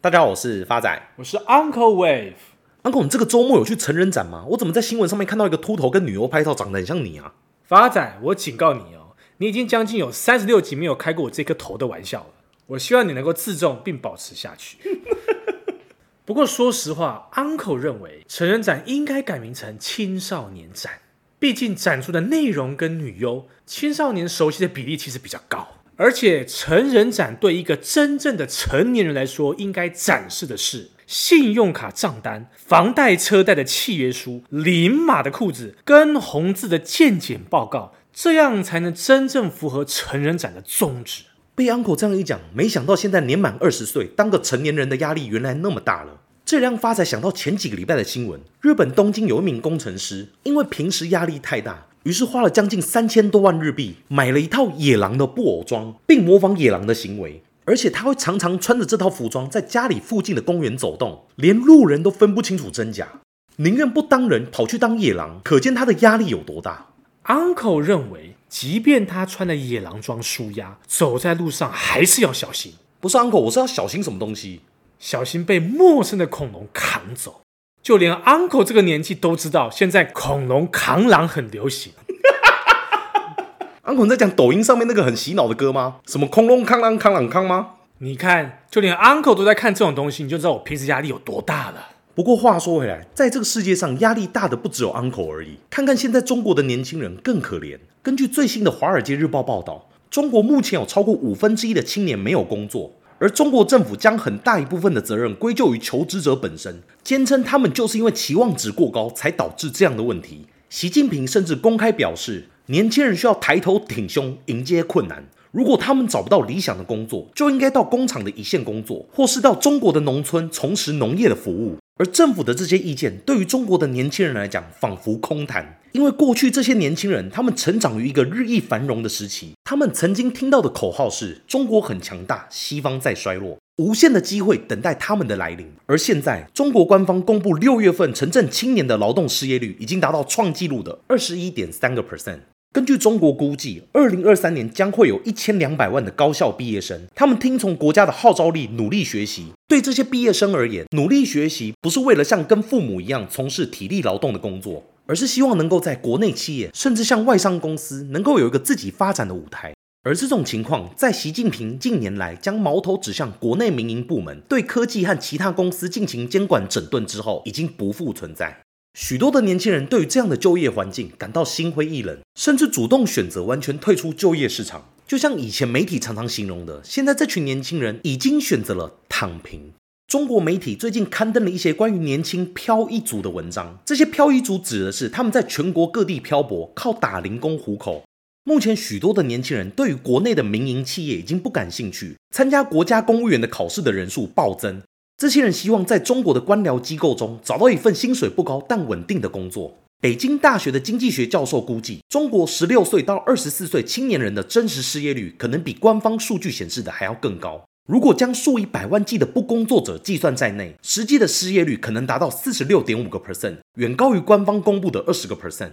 大家好，我是发仔，我是 Uncle Wave。Uncle，你这个周末有去成人展吗？我怎么在新闻上面看到一个秃头跟女优拍照，长得很像你啊？发仔，我警告你哦，你已经将近有三十六集没有开过我这颗头的玩笑了。我希望你能够自重并保持下去。不过说实话，Uncle 认为成人展应该改名成青少年展，毕竟展出的内容跟女优青少年熟悉的比例其实比较高。而且成人展对一个真正的成年人来说，应该展示的是信用卡账单、房贷车贷的契约书、零码的裤子跟红字的健检报告，这样才能真正符合成人展的宗旨。被 Uncle 这样一讲，没想到现在年满二十岁，当个成年人的压力原来那么大了。这让发财想到前几个礼拜的新闻：日本东京有一名工程师，因为平时压力太大。于是花了将近三千多万日币买了一套野狼的布偶装，并模仿野狼的行为，而且他会常常穿着这套服装在家里附近的公园走动，连路人都分不清楚真假，宁愿不当人跑去当野狼，可见他的压力有多大。Uncle 认为，即便他穿了野狼装舒压，走在路上还是要小心。不是 Uncle，我是要小心什么东西？小心被陌生的恐龙扛走。就连 Uncle 这个年纪都知道，现在恐龙扛狼很流行。Uncle 在讲抖音上面那个很洗脑的歌吗？什么恐龙扛狼扛狼扛吗？你看，就连 Uncle 都在看这种东西，你就知道我平时压力有多大了。不过话说回来，在这个世界上，压力大的不只有 Uncle 而已。看看现在中国的年轻人更可怜。根据最新的《华尔街日报》报道，中国目前有超过五分之一的青年没有工作。而中国政府将很大一部分的责任归咎于求职者本身，坚称他们就是因为期望值过高才导致这样的问题。习近平甚至公开表示，年轻人需要抬头挺胸迎接困难。如果他们找不到理想的工作，就应该到工厂的一线工作，或是到中国的农村从事农业的服务。而政府的这些意见，对于中国的年轻人来讲，仿佛空谈。因为过去这些年轻人，他们成长于一个日益繁荣的时期，他们曾经听到的口号是“中国很强大，西方在衰落”，无限的机会等待他们的来临。而现在，中国官方公布六月份城镇青年的劳动失业率已经达到创纪录的二十一点三个 percent。根据中国估计，二零二三年将会有一千两百万的高校毕业生，他们听从国家的号召力，努力学习。对这些毕业生而言，努力学习不是为了像跟父母一样从事体力劳动的工作，而是希望能够在国内企业，甚至像外商公司，能够有一个自己发展的舞台。而这种情况，在习近平近年来将矛头指向国内民营部门，对科技和其他公司进行监管整顿之后，已经不复存在。许多的年轻人对于这样的就业环境感到心灰意冷，甚至主动选择完全退出就业市场。就像以前媒体常常形容的，现在这群年轻人已经选择了躺平。中国媒体最近刊登了一些关于年轻漂一族的文章，这些漂一族指的是他们在全国各地漂泊，靠打零工糊口。目前，许多的年轻人对于国内的民营企业已经不感兴趣，参加国家公务员的考试的人数暴增。这些人希望在中国的官僚机构中找到一份薪水不高但稳定的工作。北京大学的经济学教授估计，中国十六岁到二十四岁青年人的真实失业率可能比官方数据显示的还要更高。如果将数以百万计的不工作者计算在内，实际的失业率可能达到四十六点五个 percent，远高于官方公布的二十个 percent。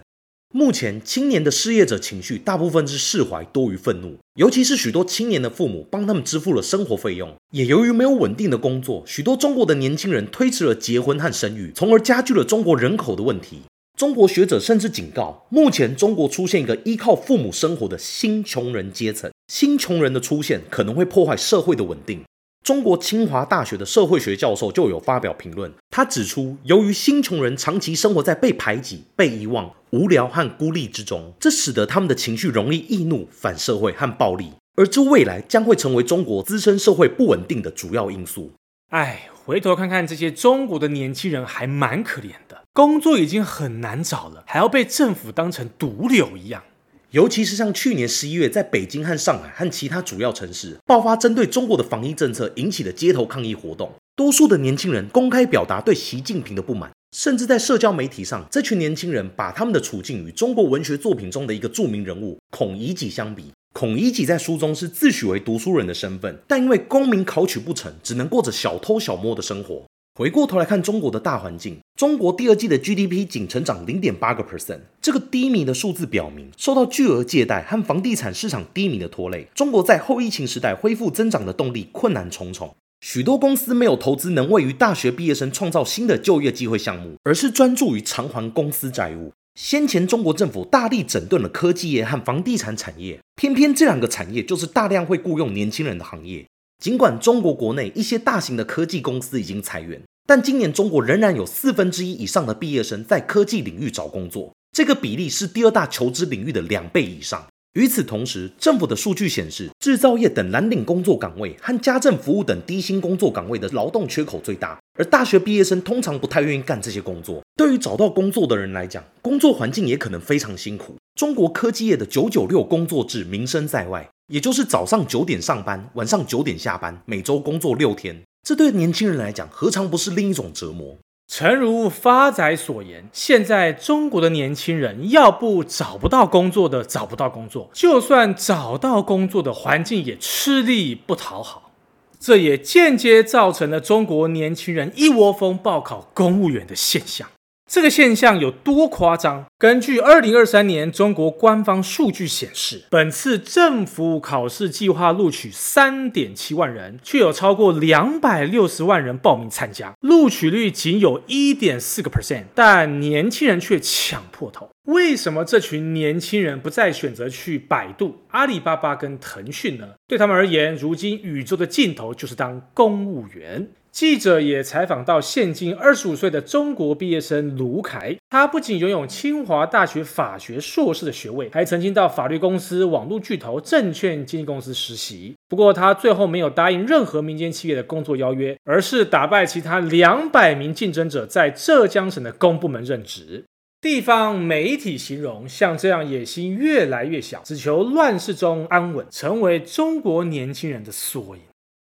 目前青年的失业者情绪大部分是释怀多于愤怒，尤其是许多青年的父母帮他们支付了生活费用，也由于没有稳定的工作，许多中国的年轻人推迟了结婚和生育，从而加剧了中国人口的问题。中国学者甚至警告，目前中国出现一个依靠父母生活的新穷人阶层，新穷人的出现可能会破坏社会的稳定。中国清华大学的社会学教授就有发表评论，他指出，由于新穷人长期生活在被排挤、被遗忘、无聊和孤立之中，这使得他们的情绪容易易怒、反社会和暴力，而这未来将会成为中国滋生社会不稳定的主要因素。哎，回头看看这些中国的年轻人，还蛮可怜的，工作已经很难找了，还要被政府当成毒瘤一样。尤其是像去年十一月，在北京和上海和其他主要城市爆发针对中国的防疫政策引起的街头抗议活动，多数的年轻人公开表达对习近平的不满，甚至在社交媒体上，这群年轻人把他们的处境与中国文学作品中的一个著名人物孔乙己相比。孔乙己在书中是自诩为读书人的身份，但因为功名考取不成，只能过着小偷小摸的生活。回过头来看中国的大环境，中国第二季的 GDP 仅成长零点八个 percent，这个低迷的数字表明，受到巨额借贷和房地产市场低迷的拖累，中国在后疫情时代恢复增长的动力困难重重。许多公司没有投资能为于大学毕业生创造新的就业机会项目，而是专注于偿还公司债务。先前中国政府大力整顿了科技业和房地产产业，偏偏这两个产业就是大量会雇佣年轻人的行业。尽管中国国内一些大型的科技公司已经裁员，但今年中国仍然有四分之一以上的毕业生在科技领域找工作，这个比例是第二大求职领域的两倍以上。与此同时，政府的数据显示，制造业等蓝领工作岗位和家政服务等低薪工作岗位的劳动缺口最大，而大学毕业生通常不太愿意干这些工作。对于找到工作的人来讲，工作环境也可能非常辛苦。中国科技业的九九六工作制名声在外，也就是早上九点上班，晚上九点下班，每周工作六天。这对年轻人来讲，何尝不是另一种折磨？诚如发仔所言，现在中国的年轻人要不找不到工作的找不到工作，就算找到工作的环境也吃力不讨好，这也间接造成了中国年轻人一窝蜂报考公务员的现象。这个现象有多夸张？根据二零二三年中国官方数据显示，本次政府考试计划录取三点七万人，却有超过两百六十万人报名参加，录取率仅有一点四个 percent，但年轻人却抢破头。为什么这群年轻人不再选择去百度、阿里巴巴跟腾讯呢？对他们而言，如今宇宙的尽头就是当公务员。记者也采访到现今二十五岁的中国毕业生卢凯，他不仅拥有清华大学法学硕士的学位，还曾经到法律公司、网络巨头、证券经纪公司实习。不过他最后没有答应任何民间企业的工作邀约，而是打败其他两百名竞争者，在浙江省的公部门任职。地方媒体形容，像这样野心越来越小，只求乱世中安稳，成为中国年轻人的缩影。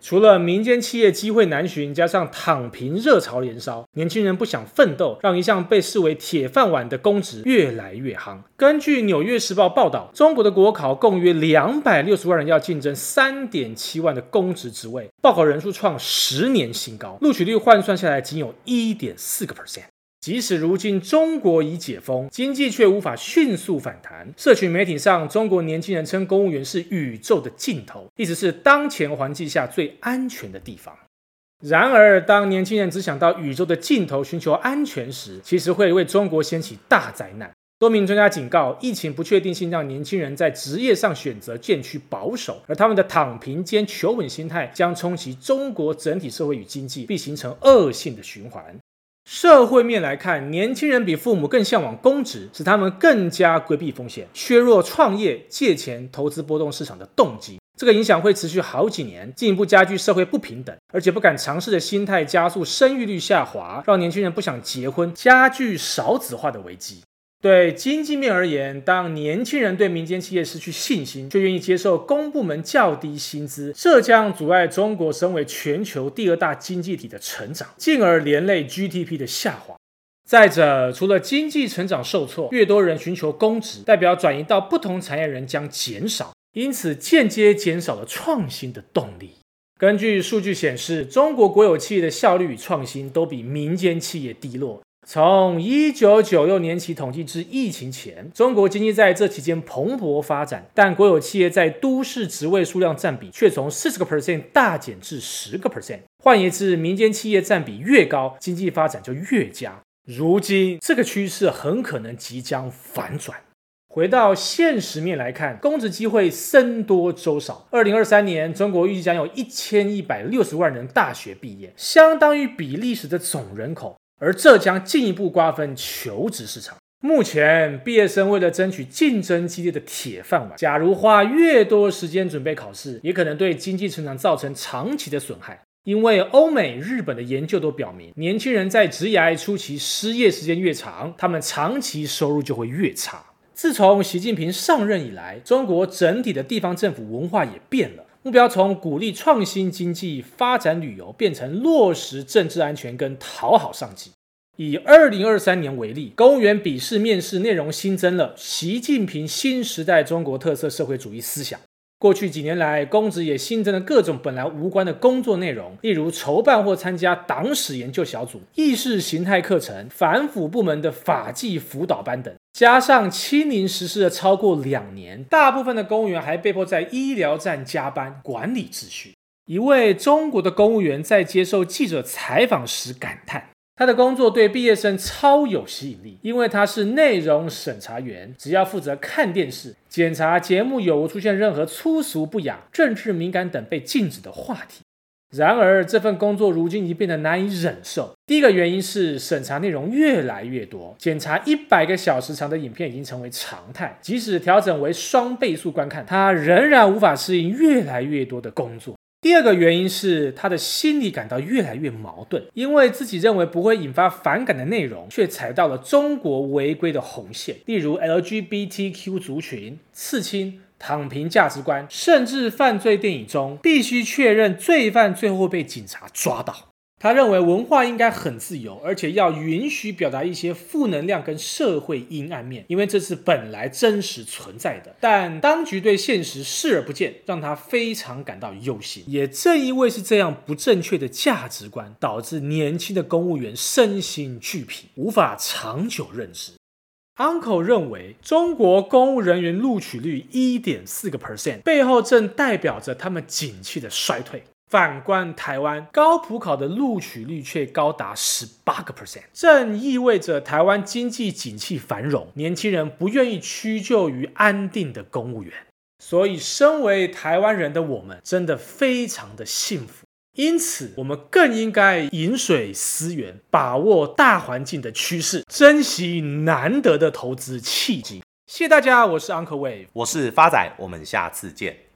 除了民间企业机会难寻，加上躺平热潮连烧，年轻人不想奋斗，让一向被视为铁饭碗的公职越来越夯。根据《纽约时报》报道，中国的国考共约两百六十万人要竞争三点七万的公职职位，报考人数创十年新高，录取率换算下来仅有一点四个 percent。即使如今中国已解封，经济却无法迅速反弹。社群媒体上，中国年轻人称公务员是宇宙的尽头，意思是当前环境下最安全的地方。然而，当年轻人只想到宇宙的尽头寻求安全时，其实会为中国掀起大灾难。多名专家警告，疫情不确定性让年轻人在职业上选择渐趋保守，而他们的躺平兼求稳心态将冲击中国整体社会与经济，并形成恶性的循环。社会面来看，年轻人比父母更向往公职，使他们更加规避风险，削弱创业、借钱、投资波动市场的动机。这个影响会持续好几年，进一步加剧社会不平等，而且不敢尝试的心态加速生育率下滑，让年轻人不想结婚，加剧少子化的危机。对经济面而言，当年轻人对民间企业失去信心，却愿意接受公部门较低薪资，这将阻碍中国身为全球第二大经济体的成长，进而连累 GDP 的下滑。再者，除了经济成长受挫，越多人寻求公职，代表转移到不同产业人将减少，因此间接减少了创新的动力。根据数据显示，中国国有企业的效率与创新都比民间企业低落。从一九九六年起统计至疫情前，中国经济在这期间蓬勃发展，但国有企业在都市职位数量占比却从四十个 percent 大减至十个 percent。换言之，民间企业占比越高，经济发展就越佳。如今，这个趋势很可能即将反转。回到现实面来看，公职机会僧多粥少。二零二三年，中国预计将有一千一百六十万人大学毕业，相当于比利时的总人口。而这将进一步瓜分求职市场。目前，毕业生为了争取竞争激烈的铁饭碗，假如花越多时间准备考试，也可能对经济成长造成长期的损害。因为欧美、日本的研究都表明，年轻人在职涯初期失业时间越长，他们长期收入就会越差。自从习近平上任以来，中国整体的地方政府文化也变了。目标从鼓励创新经济、发展旅游，变成落实政治安全跟讨好上级。以二零二三年为例，公务员笔试面试内容新增了习近平新时代中国特色社会主义思想。过去几年来，公职也新增了各种本来无关的工作内容，例如筹办或参加党史研究小组、意识形态课程、反腐部门的法纪辅导班等。加上清零实施了超过两年，大部分的公务员还被迫在医疗站加班管理秩序。一位中国的公务员在接受记者采访时感叹。他的工作对毕业生超有吸引力，因为他是内容审查员，只要负责看电视，检查节目有无出现任何粗俗不雅、政治敏感等被禁止的话题。然而，这份工作如今已变得难以忍受。第一个原因是审查内容越来越多，检查一百个小时长的影片已经成为常态，即使调整为双倍速观看，他仍然无法适应越来越多的工作。第二个原因是他的心理感到越来越矛盾，因为自己认为不会引发反感的内容，却踩到了中国违规的红线，例如 LGBTQ 族群、刺青、躺平价值观，甚至犯罪电影中必须确认罪犯最后被警察抓到。他认为文化应该很自由，而且要允许表达一些负能量跟社会阴暗面，因为这是本来真实存在的。但当局对现实视而不见，让他非常感到忧心。也正因为是这样不正确的价值观，导致年轻的公务员身心俱疲，无法长久任职。Uncle 认为，中国公务人员录取率一点四个 percent，背后正代表着他们景气的衰退。反观台湾，高普考的录取率却高达十八个 percent，正意味着台湾经济景气繁荣，年轻人不愿意屈就于安定的公务员。所以，身为台湾人的我们，真的非常的幸福。因此，我们更应该饮水思源，把握大环境的趋势，珍惜难得的投资契机。谢谢大家，我是 Uncle Wave，我是发仔，我们下次见。